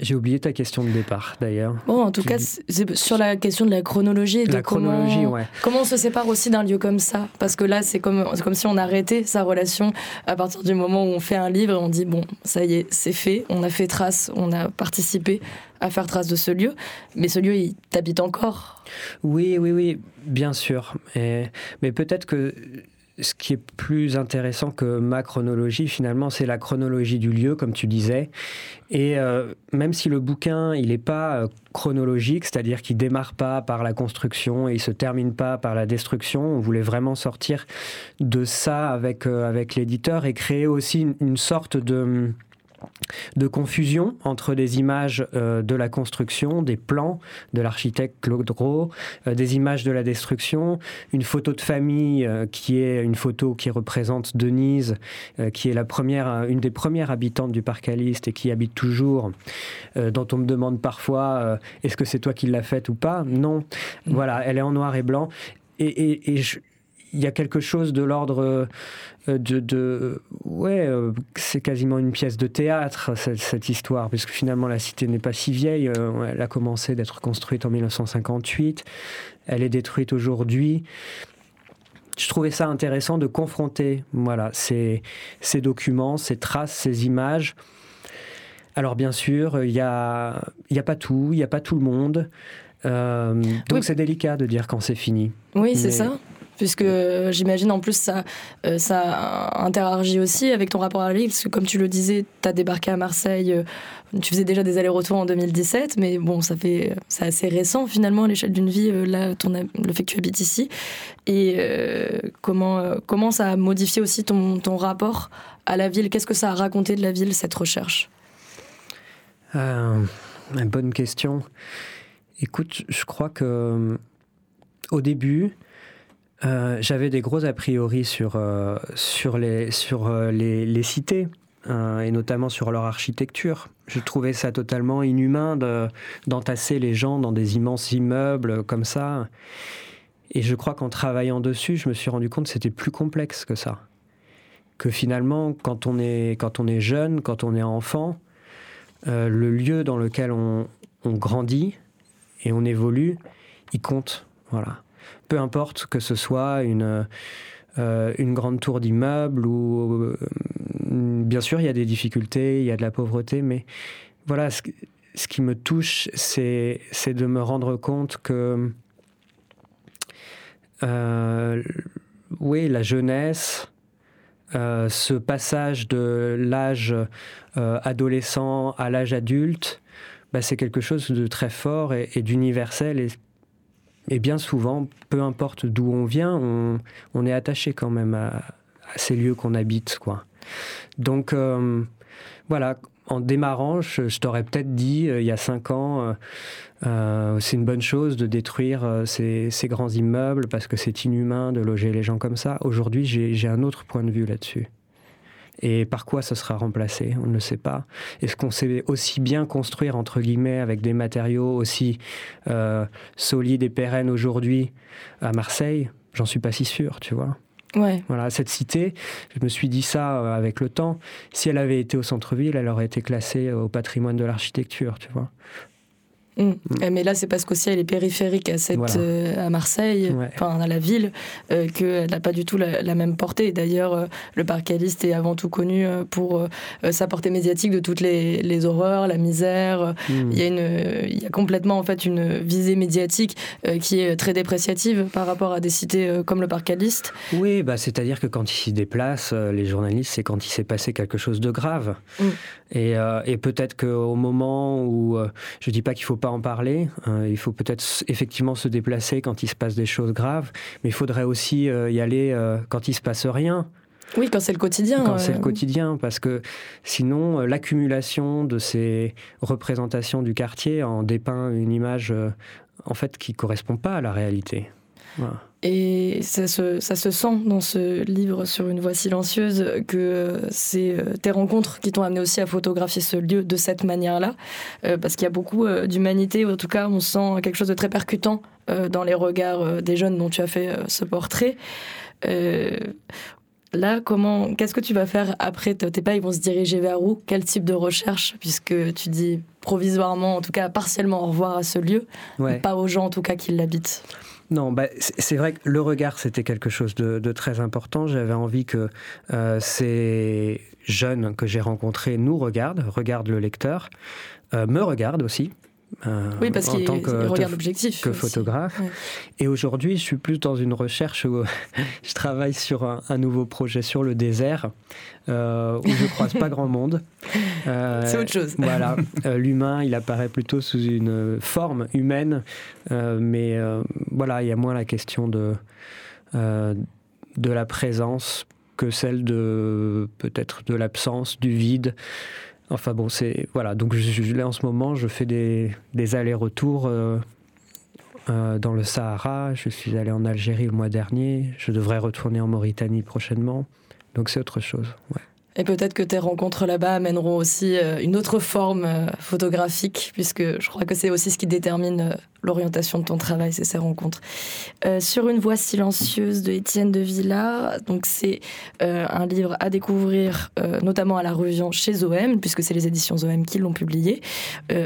J'ai oublié ta question de départ d'ailleurs. Bon, en tout Tu cas, c'est sur la question de la chronologie et de La chronologie, comment, ouais. comment on se sépare aussi d'un lieu comme ça. Parce que là, c'est comme, comme si on arrêtait sa relation à partir du moment où on fait un livre et on dit bon, ça y est, c'est fait, on a fait trace, on a participé à faire trace de ce lieu. Mais ce lieu, il t'habite encore. Oui, oui, oui, bien sûr. Et- mais peut-être que ce qui est plus intéressant que ma chronologie, finalement, c'est la chronologie du lieu, comme tu disais. Et euh, même si le bouquin, il n'est pas euh, chronologique, c'est-à-dire qu'il démarre pas par la construction et il se termine pas par la destruction, on voulait vraiment sortir de ça avec, euh, avec l'éditeur et créer aussi une, une sorte de de confusion entre des images euh, de la construction, des plans de l'architecte Claude Gros, euh, des images de la destruction, une photo de famille euh, qui est une photo qui représente Denise, qui est la première, une des premières habitantes du parc Aliste et qui habite toujours, dont on me demande parfois est-ce que c'est toi qui l'as faite ou pas? Non. Voilà, elle est en noir et blanc. Et, et- et je- il y a quelque chose de l'ordre de, de- ouais euh, c'est quasiment une pièce de théâtre cette, cette histoire puisque finalement la cité n'est pas si vieille. Euh, elle a commencé d'être construite en 1958 elle est détruite aujourd'hui. Je trouvais ça intéressant de confronter voilà ces, ces documents ces traces ces images. Alors bien sûr il y a y a pas tout il y a pas tout le monde. Euh, donc Oui. c'est délicat de dire quand c'est fini. Oui, c'est ça. Puisque euh, j'imagine en plus ça, euh, ça interagit aussi avec ton rapport à la ville, parce que comme tu le disais, tu as débarqué à Marseille, euh, tu faisais déjà des allers-retours en 2017, mais bon, ça fait, c'est assez récent finalement à l'échelle d'une vie, là, le fait que tu habites ici. Et comment, comment ça a modifié aussi ton, ton rapport à la ville? Qu'est-ce que ça a raconté de la ville, cette recherche? Bonne question. Écoute, je crois que au début, euh, j'avais des gros a priori sur, euh, sur, les, sur euh, les, cités, et notamment sur leur architecture. Je trouvais ça totalement inhumain de- d'entasser les gens dans des immenses immeubles comme ça. Et je crois qu'en travaillant dessus, je me suis rendu compte que c'était plus complexe que ça. Que finalement, quand on est, quand on est jeune, quand on est enfant, le lieu dans lequel on, on grandit et on évolue, il compte. Voilà. Peu importe que ce soit une, une grande tour d'immeuble où, bien sûr, il y a des difficultés, il y a de la pauvreté, mais voilà, ce, qui me touche, c'est de me rendre compte que, oui, la jeunesse, euh, ce passage de l'âge euh, adolescent à l'âge adulte, bah, c'est quelque chose de très fort et, d'universel. Et, bien souvent, peu importe d'où on vient, on, est attaché quand même à, ces lieux qu'on habite. Quoi. Donc euh, voilà, en démarrant, je, t'aurais peut-être dit il y a cinq ans, c'est une bonne chose de détruire ces, grands immeubles parce que c'est inhumain de loger les gens comme ça. Aujourd'hui, j'ai un autre point de vue là-dessus. Et par quoi ce sera remplacé On ne le sait pas. Est-ce qu'on sait aussi bien construire, entre guillemets, avec des matériaux aussi euh, solides et pérennes aujourd'hui à Marseille? J'en suis pas si sûr, tu vois. Ouais. Voilà, cette cité, je me suis dit ça euh, avec le temps. Si elle avait été au centre-ville, elle aurait été classée au patrimoine de l'architecture, tu vois. Mm. Mm. Eh, mais là, c'est parce qu'aussi elle est périphérique à, cette, euh, à Marseille, enfin à la ville, euh, qu'elle n'a pas du tout la, même portée. D'ailleurs, euh, le parcaliste est avant tout connu pour sa portée médiatique de toutes les, les horreurs, la misère. Mm. Il, y a une, il y a complètement en fait une visée médiatique qui est très dépréciative par rapport à des cités comme le parcaliste. Oui, bah, c'est-à-dire que quand il s'y déplace, les journalistes, c'est quand il s'est passé quelque chose de grave. Et, et peut-être qu'au moment où, je dis pas qu'il faut pas en parler. Euh, il faut peut-être effectivement se déplacer quand il se passe des choses graves, mais il faudrait aussi euh, y aller euh, quand il se passe rien. Oui, quand c'est le quotidien. Quand c'est le quotidien, parce que sinon, l'accumulation de ces représentations du quartier en dépeint une image en fait qui correspond pas à la réalité. Et ça se, ça se, sent dans ce livre sur une voix silencieuse que c'est euh, tes rencontres qui t'ont amené aussi à photographier ce lieu de cette manière-là, euh, parce qu'il y a beaucoup euh, d'humanité, en tout cas on sent quelque chose de très percutant dans les regards des jeunes dont tu as fait ce portrait. Là, comment, qu'est-ce que tu vas faire après Tes pas, ils vont se diriger vers où? Quel type de recherche? Puisque tu dis provisoirement, en tout cas partiellement, au revoir à ce lieu, pas aux gens en tout cas qui l'habitent. Non, bah, c'est vrai que le regard, c'était quelque chose de, très important. J'avais envie que euh, ces jeunes que j'ai rencontrés nous regardent, regardent le lecteur, euh, me regardent aussi. Euh, oui, parce qu'il regarde l'objectif. Que photographe. Et aujourd'hui, je suis plus dans une recherche où je travaille sur un, nouveau projet sur le désert, euh, où je croise pas grand monde. Euh, C'est autre chose. Voilà, l'humain, il apparaît plutôt sous une forme humaine, mais voilà, il y a moins la question de, de la présence que celle de peut-être de l'absence, du vide. Enfin bon, c'est voilà. Donc je, là en ce moment, je fais des, des allers-retours euh, euh, dans le Sahara. Je suis allé en Algérie le mois dernier. Je devrais retourner en Mauritanie prochainement. Donc c'est autre chose. Ouais. Et peut-être que tes rencontres là-bas amèneront aussi euh, une autre forme euh, photographique, puisque je crois que c'est aussi ce qui détermine euh, l'orientation de ton travail, c'est ces rencontres. sur une voix silencieuse de Étienne de Villard, donc c'est un livre à découvrir, notamment à la revue chez OM, puisque c'est les éditions OM qui l'ont publié.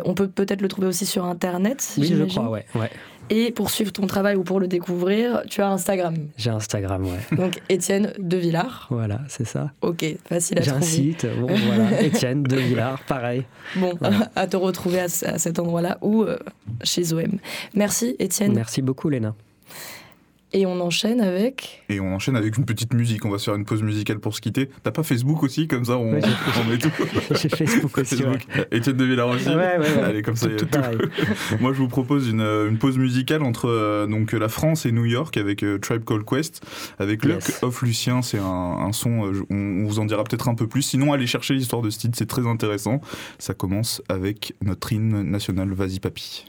on peut peut-être le trouver aussi sur Internet. Oui, je crois, ouais. ouais. Et pour suivre ton travail ou pour le découvrir, tu as Instagram. J'ai Instagram, ouais. Donc Étienne De Villard. Voilà, c'est ça. Ok, facile à trouver. J'ai un site, bon voilà, Étienne De Villard, pareil. Bon, à te retrouver à, cet endroit-là ou euh, chez OM. Merci Étienne. Merci beaucoup Léna. Et on enchaîne avec. Et on enchaîne avec une petite musique. On va se faire une pause musicale pour se quitter. T'as pas Facebook aussi Comme ça, on, met tout. J'ai Facebook aussi. Facebook. Étienne de Villard aussi. Ouais, ouais, Allez, comme ça, il y a tout. Moi, je vous propose une, une pause musicale entre euh, donc, la France et New York avec euh, Tribe Called Quest, avec Luck of Lucien. C'est un, un, son, euh, on, vous en dira peut-être un peu plus. Sinon, allez chercher l'histoire de ce titre, c'est très intéressant. Ça commence avec notre hymne national Vas-y Papy.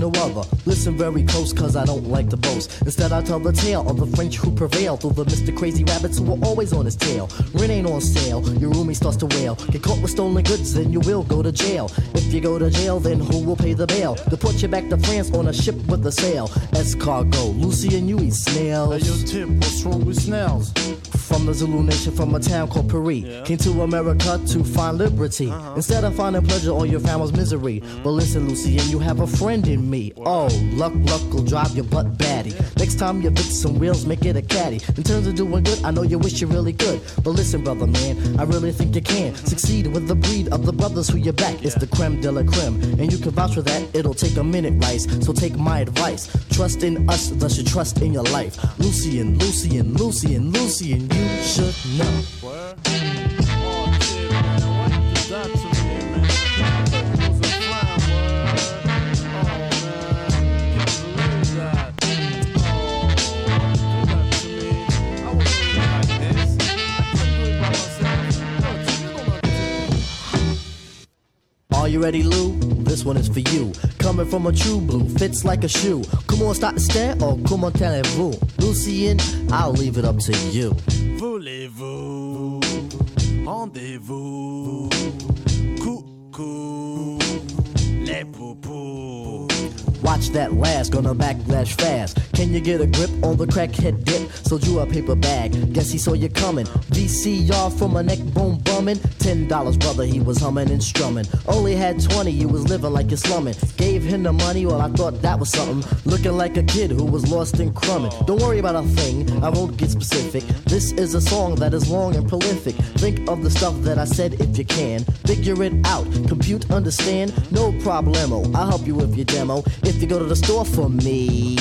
No other. Listen very close, cause I don't like to boast. Instead, I tell the tale of the French who prevailed over Mr. Crazy Rabbits who were always on his tail. Rent ain't on sale, your roomie starts to wail. Get caught with stolen goods, then you will go to jail. If you go to jail, then who will pay the bail? put you back to France on a ship with a sail. Escargot, Lucy and you eat snails. Hey, yo, Tip, what's wrong with snails? From the Zulu nation, from a town called Paris. Came to America to find liberty. Uh-huh. Instead of finding pleasure, all you found was misery. Mm-hmm. But listen, Lucy, and you have a friend in me. Oh, luck, luck will drive your butt batty. Next time you fix some wheels, make it a caddy. In terms of doing good, I know you wish you really could. But listen, brother, man, I really think you can mm-hmm. succeed with the breed of the brothers who you back. It's the creme de la creme, and you can vouch for that. It'll take a minute, Rice. So take my advice. Trust in us, thus you trust in your life. Uh-huh. Lucy and Lucy and Lucy and Lucy and you should know. It it. Are you ready, Lou? This one is for you. Coming from a true blue, fits like a shoe. Come on, start to stare, or come on, tellez-vous. Lucian, I'll leave it up to you. Voulez-vous Rendez-vous. Coucou. Les poupous Watch that last, gonna backlash fast. Can you get a grip on the crackhead dip? Sold you a paper bag, guess he saw you coming. VCR from a neck bone bumming. Ten dollars, brother, he was humming and strumming. Only had twenty, you was living like you're slumming. Gave him the money, well, I thought that was something. Looking like a kid who was lost in crumbing. Don't worry about a thing, I won't get specific. This is a song that is long and prolific. Think of the stuff that I said if you can. Figure it out, compute, understand, no problemo. I'll help you with your demo. You go to the store for me.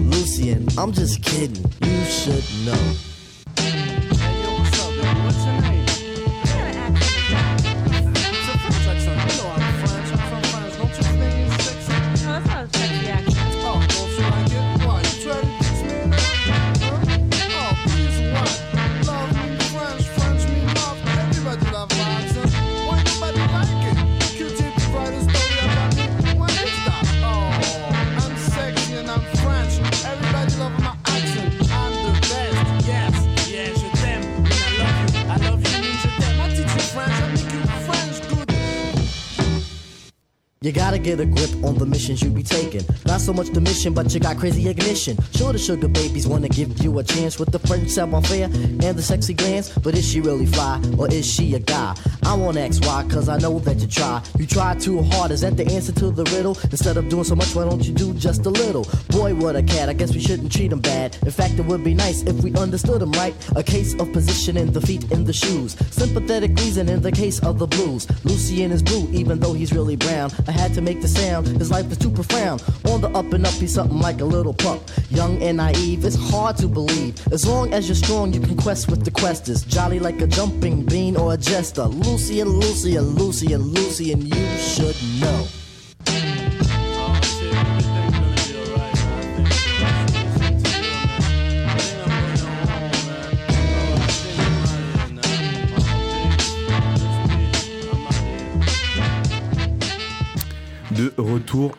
Lucian, I'm just kidding. You should know. You gotta get a grip on the missions you be taking. Not so much the mission, but you got crazy ignition. Sure, the sugar babies wanna give you a chance with the French savoir faire and the sexy glance. But is she really fly, or is she a guy? I won't ask why, cause I know that you try. You try too hard, is that the answer to the riddle? Instead of doing so much, why don't you do just a little? Boy, what a cat, I guess we shouldn't treat him bad. In fact, it would be nice if we understood him right. A case of positioning the feet in the shoes. Sympathetic reason in the case of the blues. Lucian is blue, even though he's really brown. I had to make the sound, his life is too profound. On the up and up, he's something like a little pup. Young and naive, it's hard to believe. As long as you're strong, you can quest with the questers. Jolly like a jumping bean or a jester. Lucy and Lucy and Lucy and Lucy, and you should know.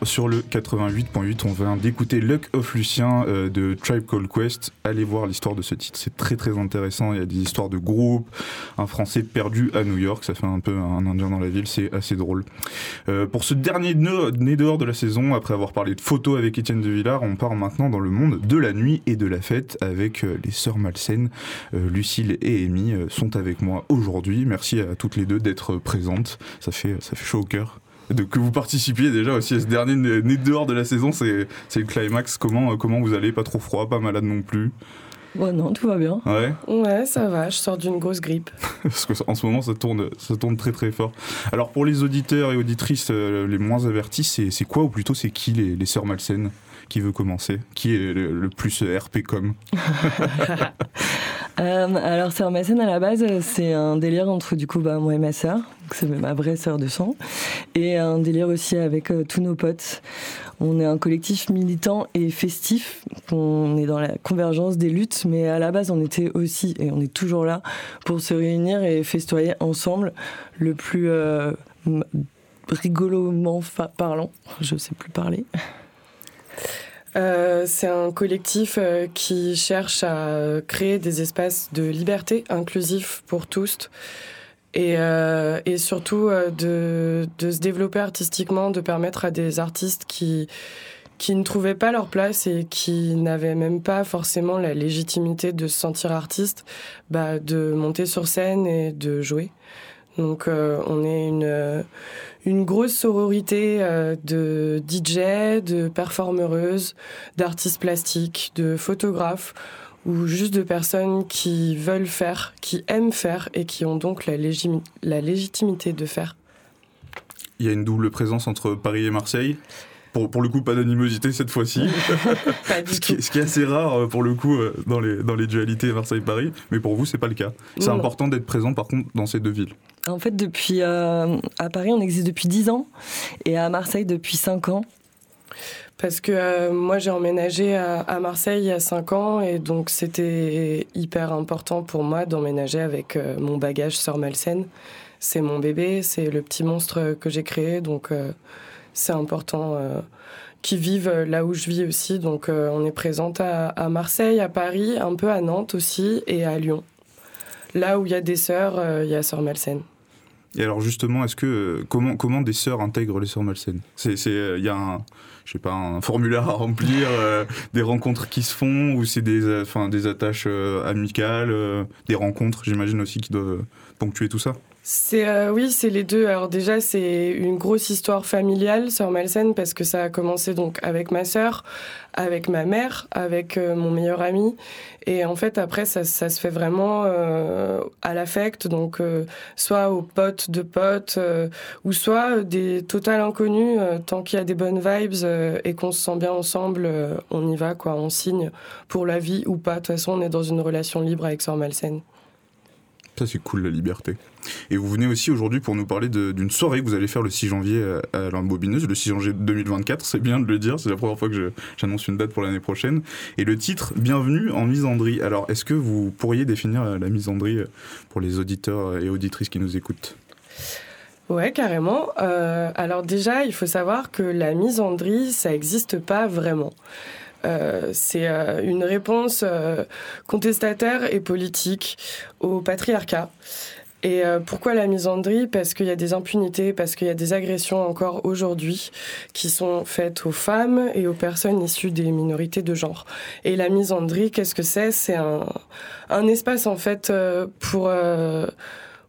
Sur le 88.8, on vient d'écouter Luck of Lucien euh, de Tribe Called Quest. Allez voir l'histoire de ce titre, c'est très très intéressant. Il y a des histoires de groupe, un Français perdu à New York, ça fait un peu un Indien dans la ville, c'est assez drôle. Euh, pour ce dernier né dehors de la saison, après avoir parlé de photos avec Étienne de Villard, on part maintenant dans le monde de la nuit et de la fête avec euh, les sœurs malsaines. Euh, Lucille et Amy sont avec moi aujourd'hui. Merci à toutes les deux d'être présentes. Ça fait, ça fait chaud au cœur de, que vous participiez déjà aussi à ce dernier né né dehors de la saison, c'est c'est le climax. Comment, euh, comment vous allez? Pas trop froid, pas malade non plus? Bon, non, tout va bien. Ouais, Ouais, ça va, je sors d'une grosse grippe. parce qu'en ce moment ça tourne, ça tourne très très fort. Alors pour les auditeurs et auditrices euh, les moins avertis, c'est c'est quoi ou plutôt c'est qui les, les sœurs malsaines Qui veut commencer? Qui est le, le plus RP com? Euh, alors, Sœur Massène, à la base, c'est un délire entre du coup bah, moi et ma sœur, c'est ma vraie sœur de sang, et un délire aussi avec euh, tous nos potes. On est un collectif militant et festif. On est dans la convergence des luttes, mais à la base, on était aussi, et on est toujours là, pour se réunir et festoyer ensemble le plus euh, fa- parlant. Je sais plus parler. Euh, c'est un collectif euh, qui cherche à créer des espaces de liberté inclusifs pour tous et, euh, et surtout euh, de, de se développer artistiquement, de permettre à des artistes qui, qui ne trouvaient pas leur place et qui n'avaient même pas forcément la légitimité de se sentir artiste, bah, de monter sur scène et de jouer. Donc euh, on est une, euh, une grosse sororité euh, de DJ, de performeuses, d'artistes plastiques, de photographes ou juste de personnes qui veulent faire, qui aiment faire et qui ont donc la, légimi- la légitimité de faire. Il y a une double présence entre Paris et Marseille. Pour, pour le coup, pas d'animosité cette fois-ci. ce, qui, ce qui est assez rare pour le coup dans les, dans les dualités Marseille-Paris. Mais pour vous, c'est pas le cas. C'est Non. important d'être présent par contre dans ces deux villes. En fait, depuis euh, à Paris, on existe depuis 10 ans et à Marseille depuis 5 ans. Parce que euh, moi j'ai emménagé à, Marseille il y a 5 ans et donc c'était hyper important pour moi d'emménager avec euh, mon bagage Sœur Malsaine. C'est mon bébé, c'est le petit monstre que j'ai créé donc c'est important qu'ils vivent là où je vis aussi. Donc on est présente à, Marseille, à Paris, un peu à Nantes aussi et à Lyon. Là où il y a des sœurs, il y a Sœur Malsaine. Et alors justement, est-ce que euh, comment comment des sœurs intègrent les sœurs malsaines? C'est c'est euh, il y a un je sais pas un formulaire à remplir, euh, des rencontres qui se font ou c'est des euh, enfin des attaches euh, amicales, euh, des rencontres, j'imagine aussi qui doivent ponctuer tout ça? Euh, oui, c'est les deux. Alors déjà, c'est une grosse histoire familiale, sœur Malsaine, parce que ça a commencé donc avec ma sœur, avec ma mère, avec euh, mon meilleur ami, et en fait après ça, se fait vraiment euh, à l'affect, donc euh, soit aux potes de potes, ou soit des total inconnus. tant qu'il y a des bonnes vibes et qu'on se sent bien ensemble, on y va quoi, on signe pour la vie ou pas. De toute façon, on est dans une relation libre avec sœur Malsaine. Ça c'est cool la liberté. Et vous venez aussi aujourd'hui pour nous parler d'une soirée que vous allez faire le 6 janvier euh, à l'Imbobineuse, le 6 janvier 2024, c'est bien de le dire, c'est la première fois que j'annonce une date pour l'année prochaine. Et le titre, Bienvenue en misandrie. Alors est-ce que vous pourriez définir euh, la misandrie euh, pour les auditeurs et auditrices qui nous écoutent? Ouais, carrément. Alors déjà, il faut savoir que la misandrie, ça n'existe pas vraiment. C'est une réponse contestataire et politique au patriarcat. Et euh, pourquoi la misandrie? Parce qu'il y a des impunités, parce qu'il y a des agressions encore aujourd'hui qui sont faites aux femmes et aux personnes issues des minorités de genre. Et la misandrie, qu'est-ce que c'est? C'est un, un espace en fait euh, pour... euh,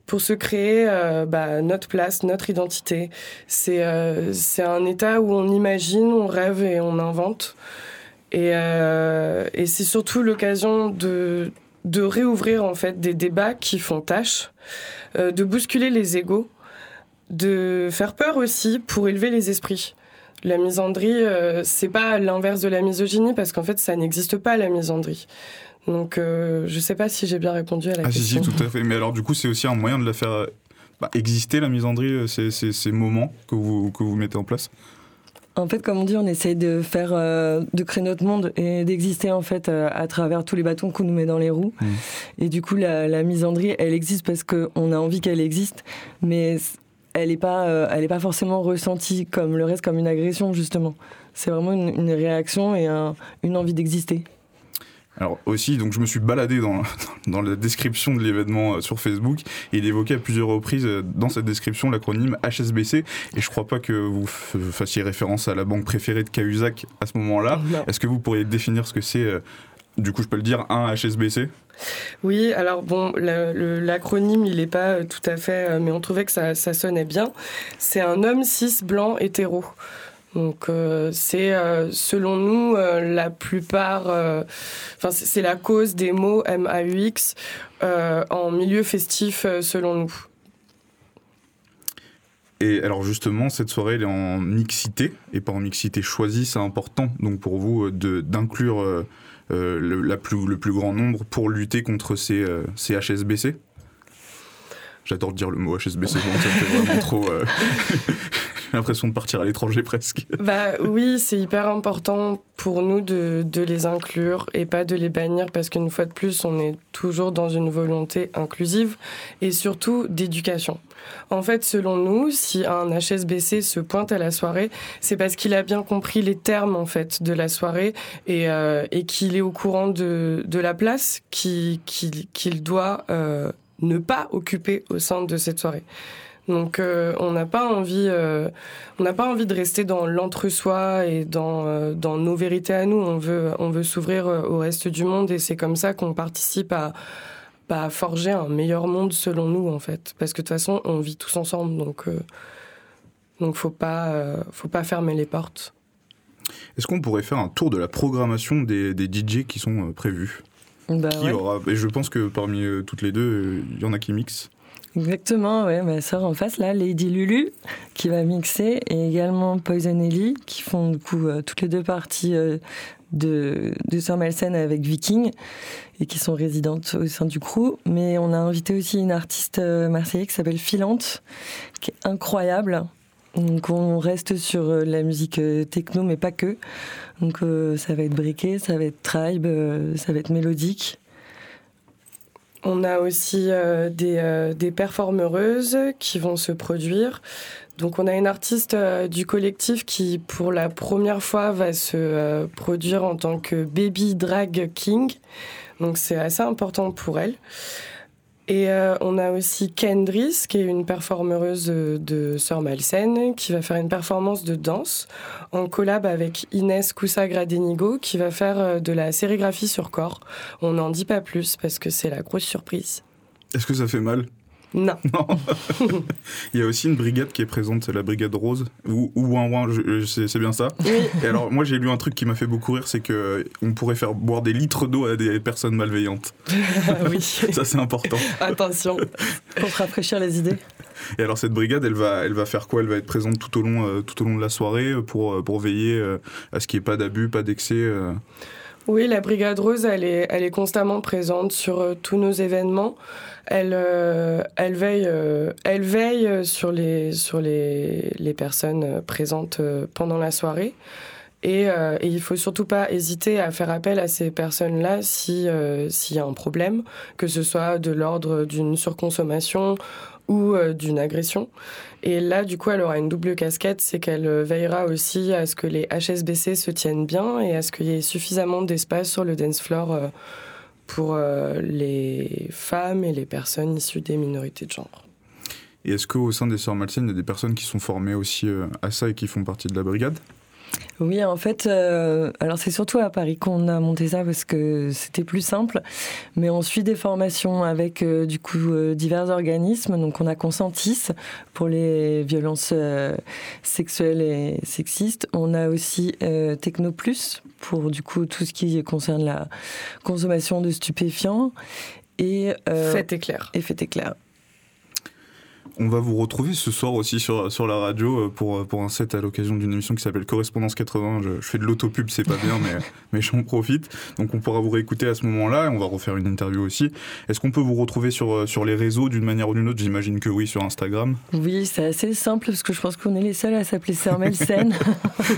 pour se créer euh, bah, notre place, notre identité. C'est euh, un état où on imagine, on rêve et on invente. Et, euh, et c'est surtout l'occasion de, de réouvrir en fait des débats qui font tâche, euh, de bousculer les égaux, de faire peur aussi pour élever les esprits. La misandrie, euh, c'est pas l'inverse de la misogynie parce qu'en fait ça n'existe pas la misandrie. Donc euh, je sais pas si j'ai bien répondu à la Ah si, question. si, tout à fait. Mais alors du coup c'est aussi un moyen de la faire euh, bah, exister, la misandrie, euh, ces, ces, ces moments que vous, que vous mettez en place? En fait, comme on dit, on essaye de faire, euh, de créer notre monde et d'exister en fait euh, à travers tous les bâtons qu'on nous met dans les roues. Mm. Et du coup, la, la misandrie, elle existe parce qu'on a envie qu'elle existe, mais elle n'est pas, euh, elle est pas forcément ressentie comme le reste, comme une agression justement. C'est vraiment une, une réaction et un- une envie d'exister. Alors aussi, donc je me suis baladé dans, dans la description de l'événement euh, sur Facebook et il évoquait à plusieurs reprises euh, dans cette description l'acronyme HSBC et je crois pas que vous fassiez référence à la banque préférée de Cahuzac à ce moment-là. Est-ce que vous pourriez définir ce que c'est euh, du coup, je peux le dire, un HSBC Oui, alors bon, l'acronyme, il n'est pas tout à fait, mais on trouvait que ça, ça sonnait bien. C'est un homme cis blanc hétéro. Donc euh, c'est euh, selon nous euh, la plupart, enfin c'est la cause des mots MAUX en milieu festif selon nous. Et alors justement, cette soirée, elle est en mixité, et pas en mixité choisie, c'est important donc pour vous d'inclure le, la plus, le plus grand nombre pour lutter contre ces, ces HSBC J'adore dire le mot HSBC, ça me fait vraiment trop... l'impression de partir à l'étranger presque. Bah oui, c'est hyper important pour nous de, de les inclure et pas de les bannir parce qu'une fois de plus, on est toujours dans une volonté inclusive et surtout d'éducation. En fait, selon nous, si un HSBC se pointe à la soirée, c'est parce qu'il a bien compris les termes en fait de la soirée et, euh, et qu'il est au courant de, de la place qu'il doit euh, ne pas occuper au sein de cette soirée. Donc euh, on n'a pas envie, euh, on n'a pas envie de rester dans l'entre-soi et dans, euh, dans nos vérités à nous. On veut, on veut s'ouvrir euh, au reste du monde et c'est comme ça qu'on participe à, bah, à forger un meilleur monde selon nous en fait. Parce que de toute façon on vit tous ensemble, donc euh, donc faut pas, euh, faut pas fermer les portes. Est-ce qu'on pourrait faire un tour de la programmation des, des DJ qui sont prévus? Bah Qui ouais. aura Et je pense que parmi toutes les deux, il y en a qui mixent. Exactement, ouais, ma sœur en face, là, Lady Lulu, qui va mixer, et également Poison Ellie, qui font du coup euh, toutes les deux parties euh, de, de Malsaine avec Viking, et qui sont résidentes au sein du crew. Mais on a invité aussi une artiste euh, marseillaise qui s'appelle Filante, qui est incroyable. Donc on reste sur la musique techno, mais pas que. Donc ça va être briqué, ça va être tribe, ça va être mélodique. On a aussi euh, des, euh, des performeuses qui vont se produire. Donc on a une artiste euh, du collectif qui pour la première fois va se euh, produire en tant que Baby Drag King. Donc c'est assez important pour elle. Et euh, on a aussi Kendris, qui est une performeuse euh, de Sœur Malsaine, qui va faire une performance de danse en collab avec Inès Coussa-Gradenigo, qui va faire euh, de la sérigraphie sur corps. On n'en dit pas plus parce que c'est la grosse surprise. Est-ce que ça fait mal? Non. Il y a aussi une brigade qui est présente, c'est la brigade rose, ou, ou ouin ouin, c'est bien ça. Et alors, moi j'ai lu un truc qui m'a fait beaucoup rire, c'est que on pourrait faire boire des litres d'eau à des personnes malveillantes. oui. Ça c'est important. Attention. Pour rafraîchir les idées. Et alors cette brigade, elle va, elle va faire quoi? Elle va être présente tout au long, euh, tout au long de la soirée pour, euh, pour veiller euh, à ce qu'il n'y ait pas d'abus, pas d'excès. euh? Oui, la Brigade Rose, elle est, elle est constamment présente sur euh, tous nos événements. Elle, euh, elle veille, euh, elle veille sur les, sur les, les personnes présentes pendant la soirée. Et, euh, et il faut surtout pas hésiter à faire appel à ces personnes-là si, s'il y a un problème, que ce soit de l'ordre d'une surconsommation ou euh, d'une agression. Et là, du coup, elle aura une double casquette, c'est qu'elle euh, veillera aussi à ce que les HSBC se tiennent bien et à ce qu'il y ait suffisamment d'espace sur le dance floor euh, pour les femmes et les personnes issues des minorités de genre. Et est-ce qu'au sein des Sœurs Malsaines, il y a des personnes qui sont formées aussi à ça et qui font partie de la brigade? Oui, en fait, euh, alors c'est surtout à Paris qu'on a monté ça parce que c'était plus simple. Mais on suit des formations avec euh, du coup euh, divers organismes. Donc on a Consentis pour les violences sexuelles et sexistes. On a aussi euh, Techno Plus pour du coup tout ce qui concerne la consommation de stupéfiants. Et Faites éclair. Et faites éclair. On va vous retrouver ce soir aussi sur, sur la radio euh, pour, pour un set à l'occasion d'une émission qui s'appelle Correspondance 80. Je, je fais de l'autopub, c'est pas bien, mais, mais j'en profite. Donc on pourra vous réécouter à ce moment-là et on va refaire une interview aussi. Est-ce qu'on peut vous retrouver sur, euh, sur les réseaux d'une manière ou d'une autre? J'imagine que oui, sur Instagram. Oui, c'est assez simple parce que je pense qu'on est les seuls à s'appeler Sœur Melsen.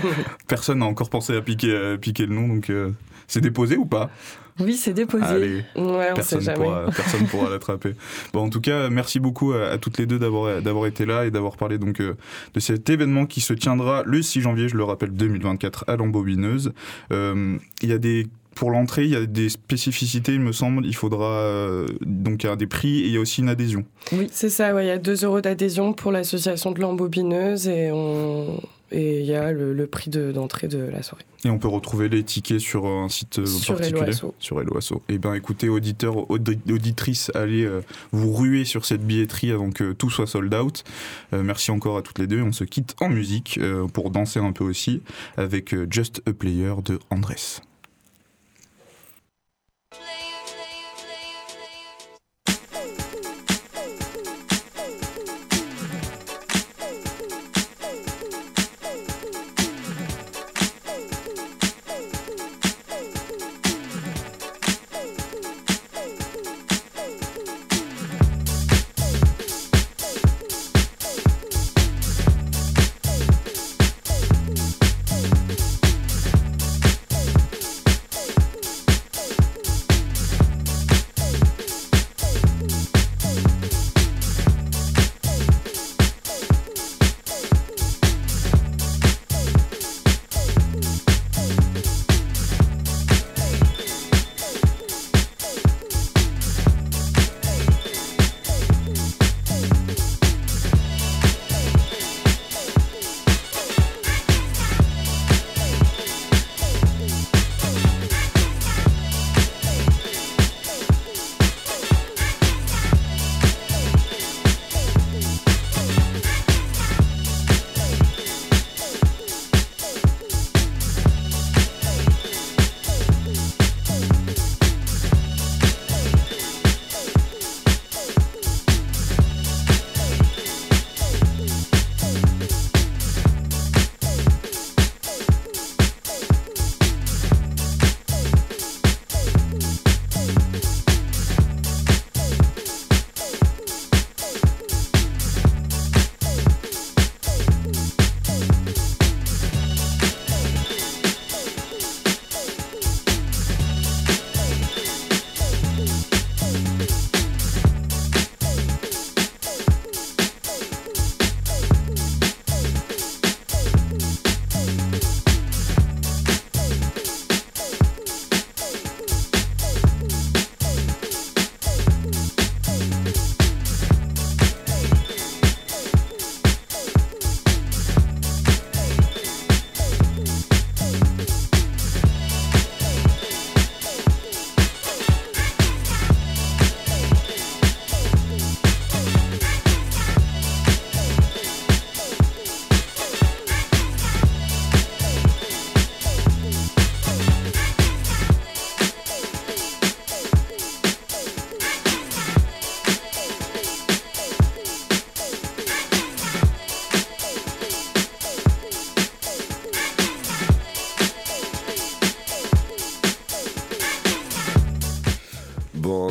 Personne n'a encore pensé à piquer, euh, piquer le nom, donc euh, c'est déposé ou pas? Oui, c'est déposé. Allez, Ouais, on personne sait pourra, personne pourra l'attraper. Bon, en tout cas, merci beaucoup à, à toutes les deux d'avoir d'avoir été là et d'avoir parlé donc euh, de cet événement qui se tiendra le 6 janvier, je le rappelle, 2024 à l'embobineuse. Euh, Il y a des pour l'entrée, il y a des spécificités, il me semble. Il faudra euh, donc il y a des prix et il y a aussi une adhésion. Oui, c'est ça. ouais, Il y a 2 euros d'adhésion pour l'association de l'embobineuse et on et il y a le, le prix de- d'entrée de, la soirée. Et on peut retrouver les tickets sur euh, un site euh, Sur particulier. Sur Helloasso. Et bien écoutez, auditeurs, audi- auditrices, allez euh, vous ruer sur cette billetterie avant que tout soit sold out. Euh, merci encore à toutes les deux. On se quitte en musique euh, pour danser un peu aussi avec Just a Player de Andrés.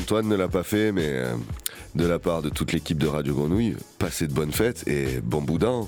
Antoine ne l'a pas fait, mais euh, de la part de toute l'équipe de Radio Grenouille, passez de bonnes fêtes et bon boudin.